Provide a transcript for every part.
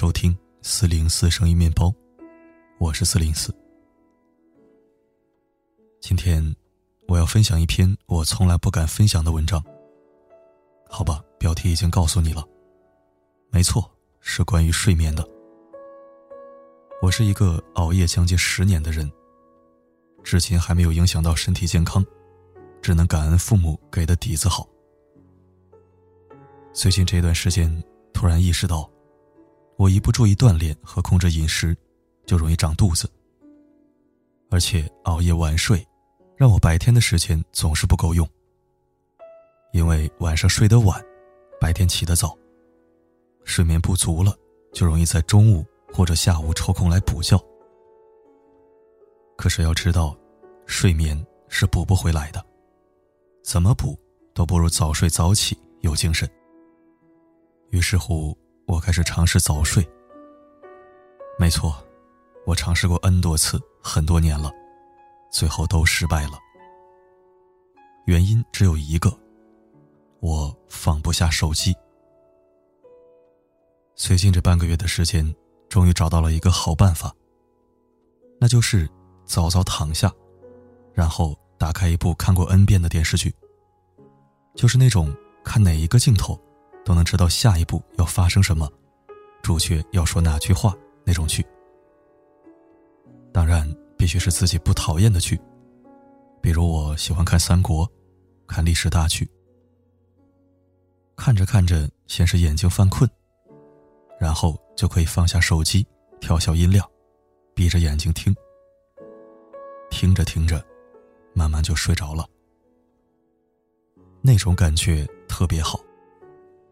收听四零四声音面包，我是四零四。今天我要分享一篇我从来不敢分享的文章。好吧，标题已经告诉你了，没错，是关于睡眠的。我是一个熬夜将近十年的人，至今还没有影响到身体健康，只能感恩父母给的底子好。最近这段时间，突然意识到，我一不注意锻炼和控制饮食，就容易长肚子。而且熬夜晚睡，让我白天的时间总是不够用。因为晚上睡得晚，白天起得早。睡眠不足了，就容易在中午或者下午抽空来补觉。可是要知道，睡眠是补不回来的，怎么补都不如早睡早起有精神。于是乎，我开始尝试早睡。没错，我尝试过 N 多次，很多年了，最后都失败了。原因只有一个。我放不下手机。最近这半个月的时间，终于找到了一个好办法。那就是早早躺下，然后打开一部看过 N 遍的电视剧。就是那种看哪一个镜头，都能知道下一步要发生什么，主角要说哪句话那种剧。当然，必须是自己不讨厌的剧，比如我喜欢看三国，看历史大剧。看着看着，先是眼睛犯困，然后就可以放下手机，调小音量，闭着眼睛听。听着听着，慢慢就睡着了。那种感觉特别好，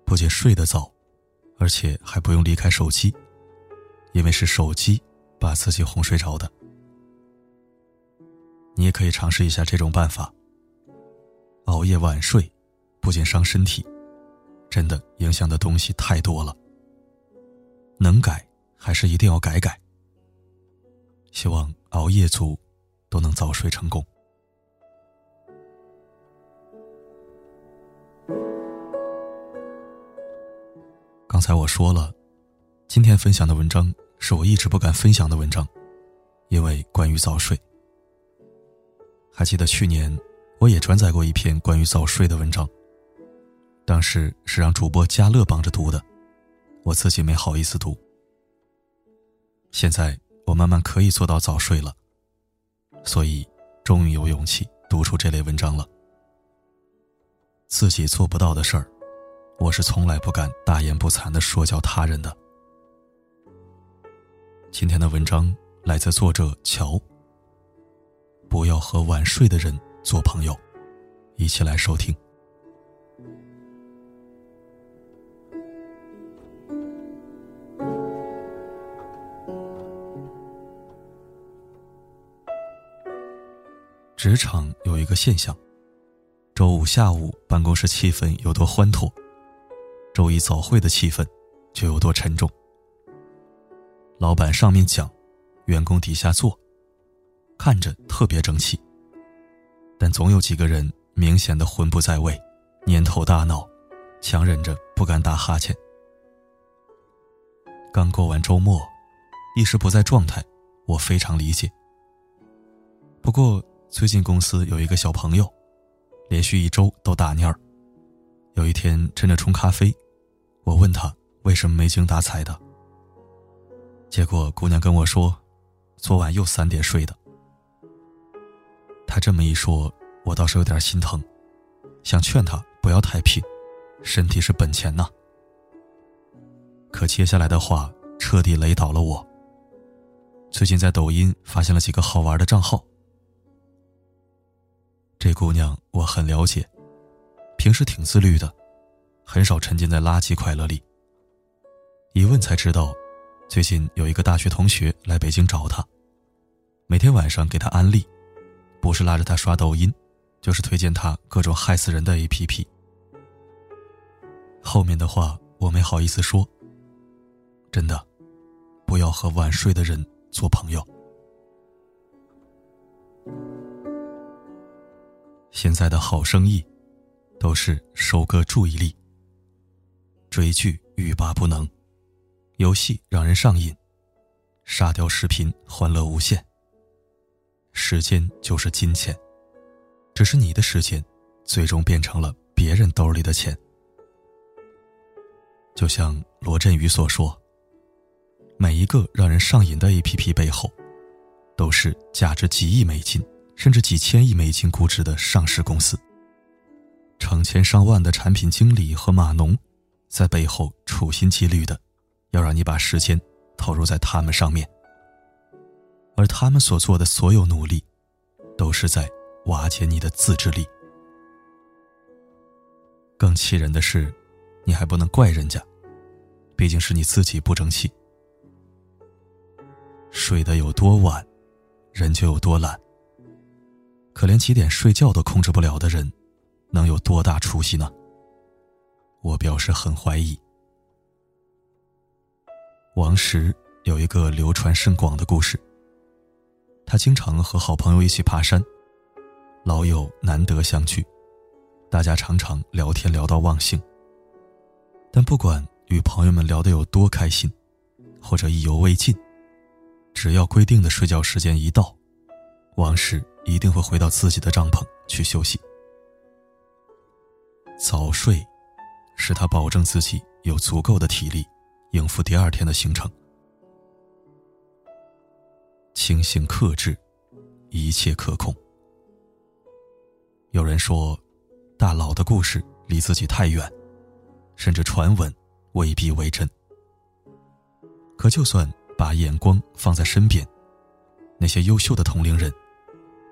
不仅睡得早，而且还不用离开手机，因为是手机把自己哄睡着的。你也可以尝试一下这种办法。熬夜晚睡，不仅伤身体。真的影响的东西太多了，能改还是一定要改改。希望熬夜族都能早睡成功。刚才我说了，今天分享的文章是我一直不敢分享的文章，因为关于早睡。还记得去年我也转载过一篇关于早睡的文章。当时是让主播嘉乐帮着读的，我自己没好意思读。现在我慢慢可以做到早睡了，所以终于有勇气读出这类文章了。自己做不到的事儿，我是从来不敢大言不惭的说教他人的。今天的文章来自作者乔。不要和晚睡的人做朋友，一起来收听。职场有一个现象：周五下午办公室气氛有多欢脱，周一早会的气氛就有多沉重。老板上面讲，员工底下做，看着特别争气。但总有几个人明显的魂不在位，蔫头大脑，强忍着不敢打哈欠。刚过完周末，一时不在状态，我非常理解。不过。最近公司有一个小朋友，连续一周都打蔫儿。有一天趁着冲咖啡，我问他为什么没精打采的。结果姑娘跟我说，昨晚又三点睡的。他这么一说，我倒是有点心疼，想劝他不要太拼，身体是本钱呐。可接下来的话彻底雷倒了我。最近在抖音发现了几个好玩的账号。这姑娘我很了解，平时挺自律的，很少沉浸在垃圾快乐里。一问才知道，最近有一个大学同学来北京找他，每天晚上给他安利，不是拉着他刷抖音，就是推荐他各种害死人的 APP。后面的话我没好意思说。真的，不要和晚睡的人做朋友。现在的好生意，都是收割注意力，追剧欲罢不能，游戏让人上瘾，沙雕视频欢乐无限。时间就是金钱，只是你的时间，最终变成了别人兜里的钱。就像罗振宇所说：“每一个让人上瘾的 APP 背后，都是价值几亿美金甚至几千亿美金估值的上市公司。成千上万的产品经理和码农，在背后处心积虑的，要让你把时间投入在他们上面。而他们所做的所有努力，都是在瓦解你的自制力。更气人的是。”你还不能怪人家，毕竟是你自己不争气。睡得有多晚，人就有多懒。可连几点睡觉都控制不了的人，能有多大出息呢？我表示很怀疑。王石有一个流传甚广的故事。他经常和好朋友一起爬山，老友难得相聚，大家常常聊天聊到忘性。但不管与朋友们聊得有多开心，或者意犹未尽，只要规定的睡觉时间一到，王石一定会回到自己的帐篷去休息。早睡，使他保证自己有足够的体力应付第二天的行程。清醒克制，一切可控。有人说，大佬的故事离自己太远。甚至传闻未必为真。可就算把眼光放在身边，那些优秀的同龄人，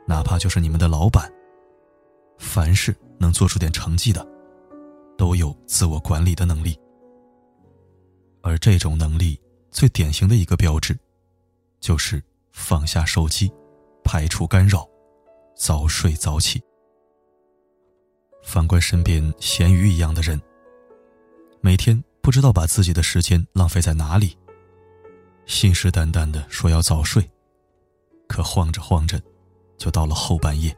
哪怕就是你们的老板，凡是能做出点成绩的，都有自我管理的能力。而这种能力最典型的一个标志，就是放下手机，排除干扰，早睡早起。反观身边咸鱼一样的人。每天不知道把自己的时间浪费在哪里，信誓旦旦的说要早睡，可晃着晃着，就到了后半夜。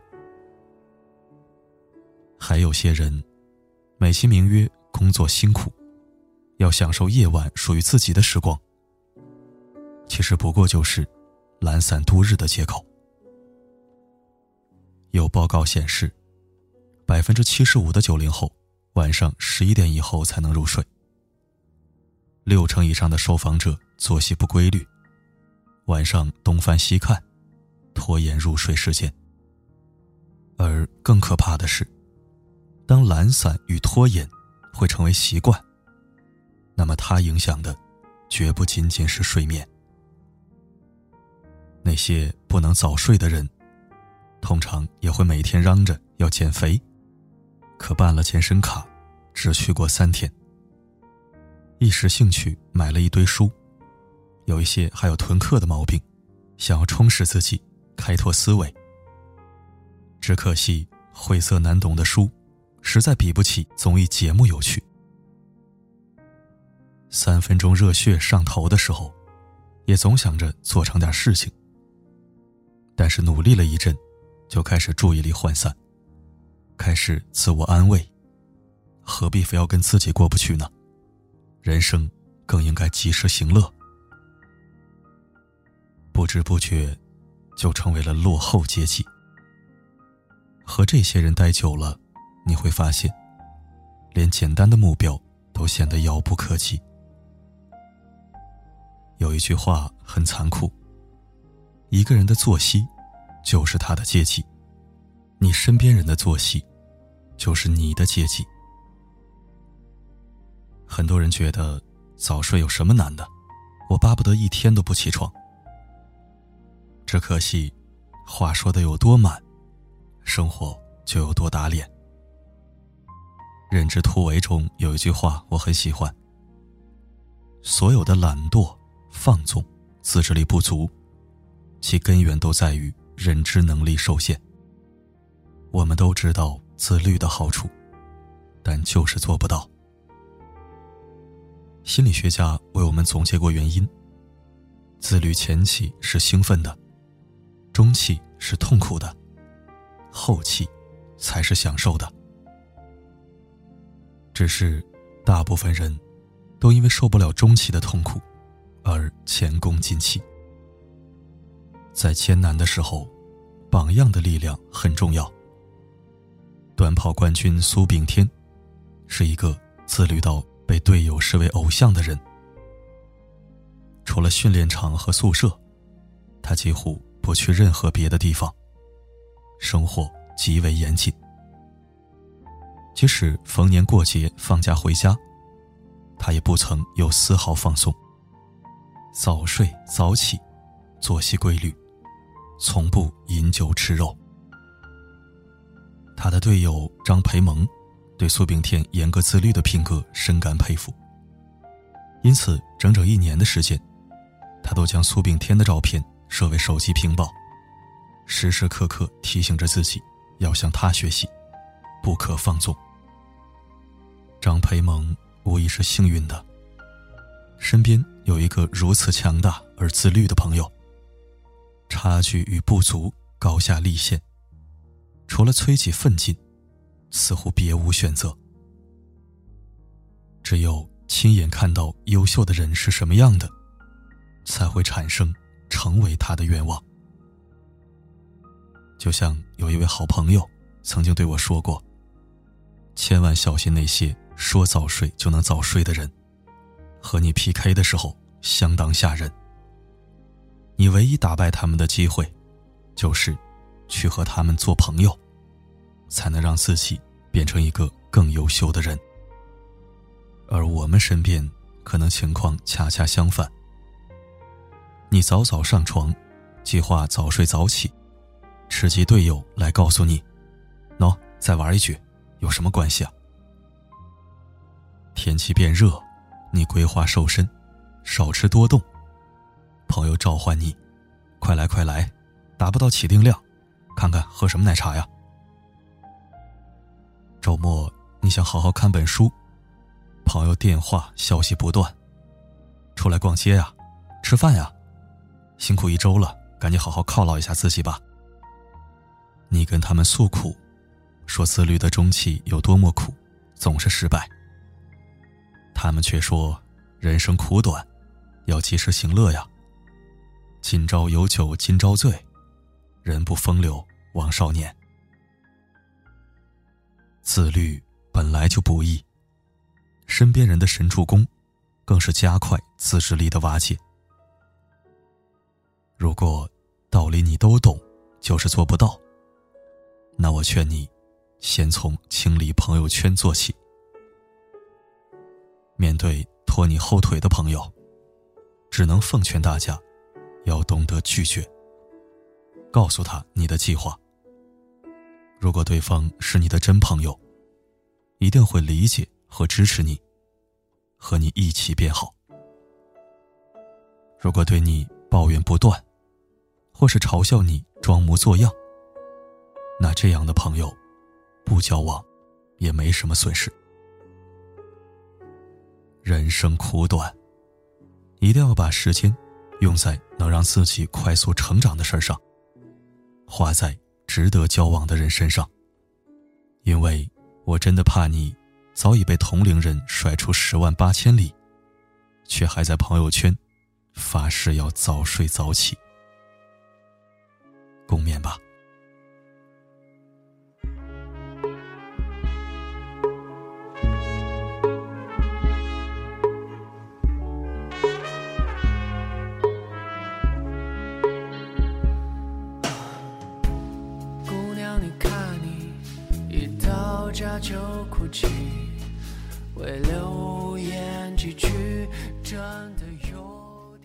还有些人，美其名曰工作辛苦，要享受夜晚属于自己的时光，其实不过就是懒散度日的借口。有报告显示，百分之七十五的九零后。晚上十一点以后才能入睡。六成以上的受访者作息不规律，晚上东翻西看，拖延入睡时间。而更可怕的是，当懒散与拖延会成为习惯，那么它影响的绝不仅仅是睡眠。那些不能早睡的人，通常也会每天嚷着要减肥。可办了健身卡，只去过三天。一时兴趣买了一堆书，有一些还有囤课的毛病，想要充实自己，开拓思维。只可惜晦涩难懂的书，实在比不起综艺节目有趣。三分钟热血上头的时候，也总想着做成点事情。但是努力了一阵，就开始注意力涣散。开始自我安慰，何必非要跟自己过不去呢？人生更应该及时行乐。不知不觉，就成为了落后阶级。和这些人待久了，你会发现，连简单的目标都显得遥不可及。有一句话很残酷：一个人的作息，就是他的阶级。你身边人的作息，就是你的阶级。很多人觉得早睡有什么难的？我巴不得一天都不起床。只可惜，话说的有多满，生活就有多打脸。认知突围中有一句话我很喜欢：所有的懒惰、放纵、自制力不足，其根源都在于认知能力受限。我们都知道自律的好处，但就是做不到。心理学家为我们总结过原因：自律前期是兴奋的，中期是痛苦的，后期才是享受的。只是大部分人都因为受不了中期的痛苦而前功尽弃。在艰难的时候，榜样的力量很重要。短跑冠军苏炳添，是一个自律到被队友视为偶像的人。除了训练场和宿舍，他几乎不去任何别的地方。生活极为严谨，即使逢年过节放假回家，他也不曾有丝毫放松。早睡早起，作息规律，从不饮酒吃肉。他的队友张培萌，对苏炳添严格自律的品格深感佩服。因此，整整一年的时间，他都将苏炳添的照片设为手机屏保，时时刻刻提醒着自己要向他学习，不可放纵。张培萌无疑是幸运的，身边有一个如此强大而自律的朋友。差距与不足高下立现。除了催己奋进，似乎别无选择。只有亲眼看到优秀的人是什么样的，才会产生成为他的愿望。就像有一位好朋友曾经对我说过：“千万小心那些说早睡就能早睡的人，和你 PK 的时候相当吓人。你唯一打败他们的机会，就是。”去和他们做朋友，才能让自己变成一个更优秀的人。而我们身边可能情况恰恰相反。你早早上床，计划早睡早起，吃鸡队友来告诉你：“喏，再玩一局，有什么关系啊？”天气变热，你规划瘦身，少吃多动。朋友召唤你：“快来快来，达不到起定量。”看看喝什么奶茶呀？周末你想好好看本书，朋友电话消息不断，出来逛街呀，吃饭呀，辛苦一周了，赶紧好好犒劳一下自己吧。你跟他们诉苦，说自律的中期有多么苦，总是失败。他们却说人生苦短，要及时行乐呀。今朝有酒今朝醉。人不风流枉少年。自律本来就不易，身边人的神助攻，更是加快自制力的瓦解。如果道理你都懂，就是做不到，那我劝你，先从清理朋友圈做起。面对拖你后腿的朋友，只能奉劝大家，要懂得拒绝。告诉他你的计划。如果对方是你的真朋友，一定会理解和支持你，和你一起变好。如果对你抱怨不断，或是嘲笑你装模作样，那这样的朋友，不交往也没什么损失。人生苦短，一定要把时间用在能让自己快速成长的事上。花在值得交往的人身上，因为我真的怕你早已被同龄人甩出十万八千里，却还在朋友圈发誓要早睡早起。共勉吧。就哭泣，为流言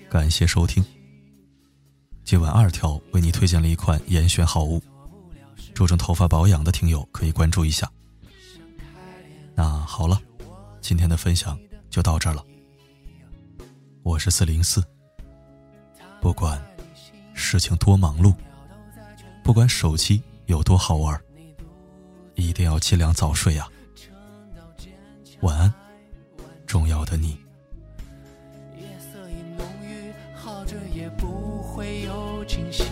感谢收听。今晚二条为你推荐了一款严选好物，注重头发保养的听友可以关注一下。那好了，今天的分享就到这了。我是四零四，不管事情多忙碌，不管手机有多好玩，一定要尽量早睡呀。晚安，重要的你。夜色已浓郁，好着也不会有惊喜。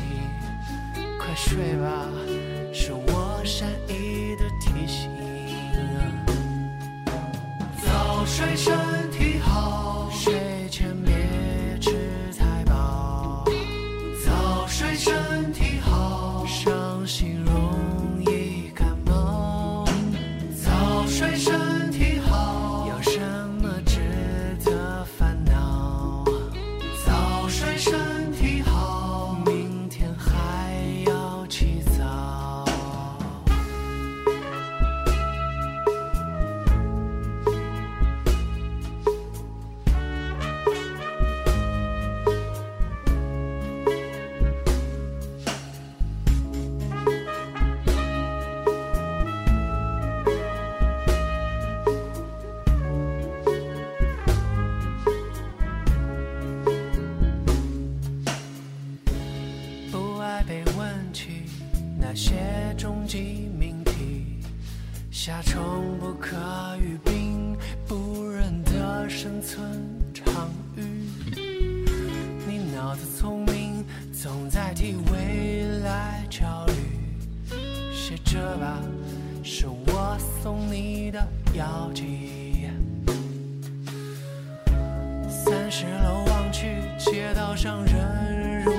快睡吧，是我善意的提醒。早睡身体夏虫不可语冰，不忍的生存场域。你脑子聪明，总在替未来焦虑。写着吧，是我送你的药剂。三十楼望去，街道上人如